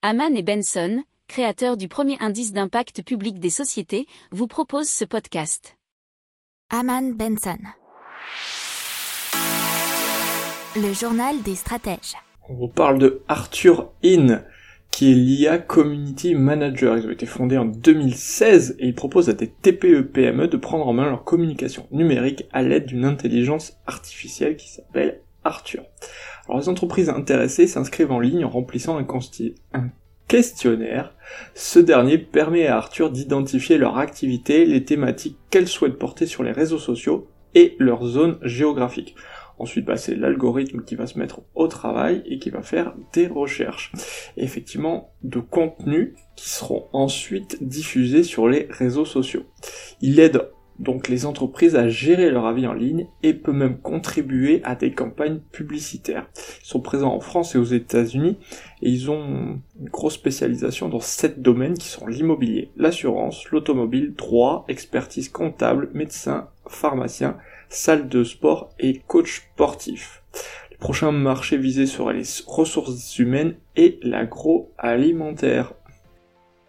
Haman et Benson, créateurs du premier indice d'impact public des sociétés, vous proposent ce podcast. Haman Benson. Le journal des stratèges. On vous parle de Arthur In, qui est l'IA Community Manager. Ils ont été fondés en 2016 et ils proposent à des TPE-PME de prendre en main leur communication numérique à l'aide d'une intelligence artificielle qui s'appelle Arthur. Alors les entreprises intéressées s'inscrivent en ligne en remplissant un, questionnaire. Ce dernier permet à Arthur d'identifier leur activité, les thématiques qu'elles souhaitent porter sur les réseaux sociaux et leur zone géographique. Ensuite, bah, c'est l'algorithme qui va se mettre au travail et qui va faire des recherches. Effectivement, de contenus qui seront ensuite diffusés sur les réseaux sociaux. Il aide donc les entreprises à gérer leur avis en ligne et peut même contribuer à des campagnes publicitaires. Ils sont présents en France et aux États-Unis et ils ont une grosse spécialisation dans sept domaines qui sont l'immobilier, l'assurance, l'automobile, droit, expertise comptable, médecin, pharmacien, salle de sport et coach sportif. Les prochains marchés visés seraient les ressources humaines et l'agroalimentaire.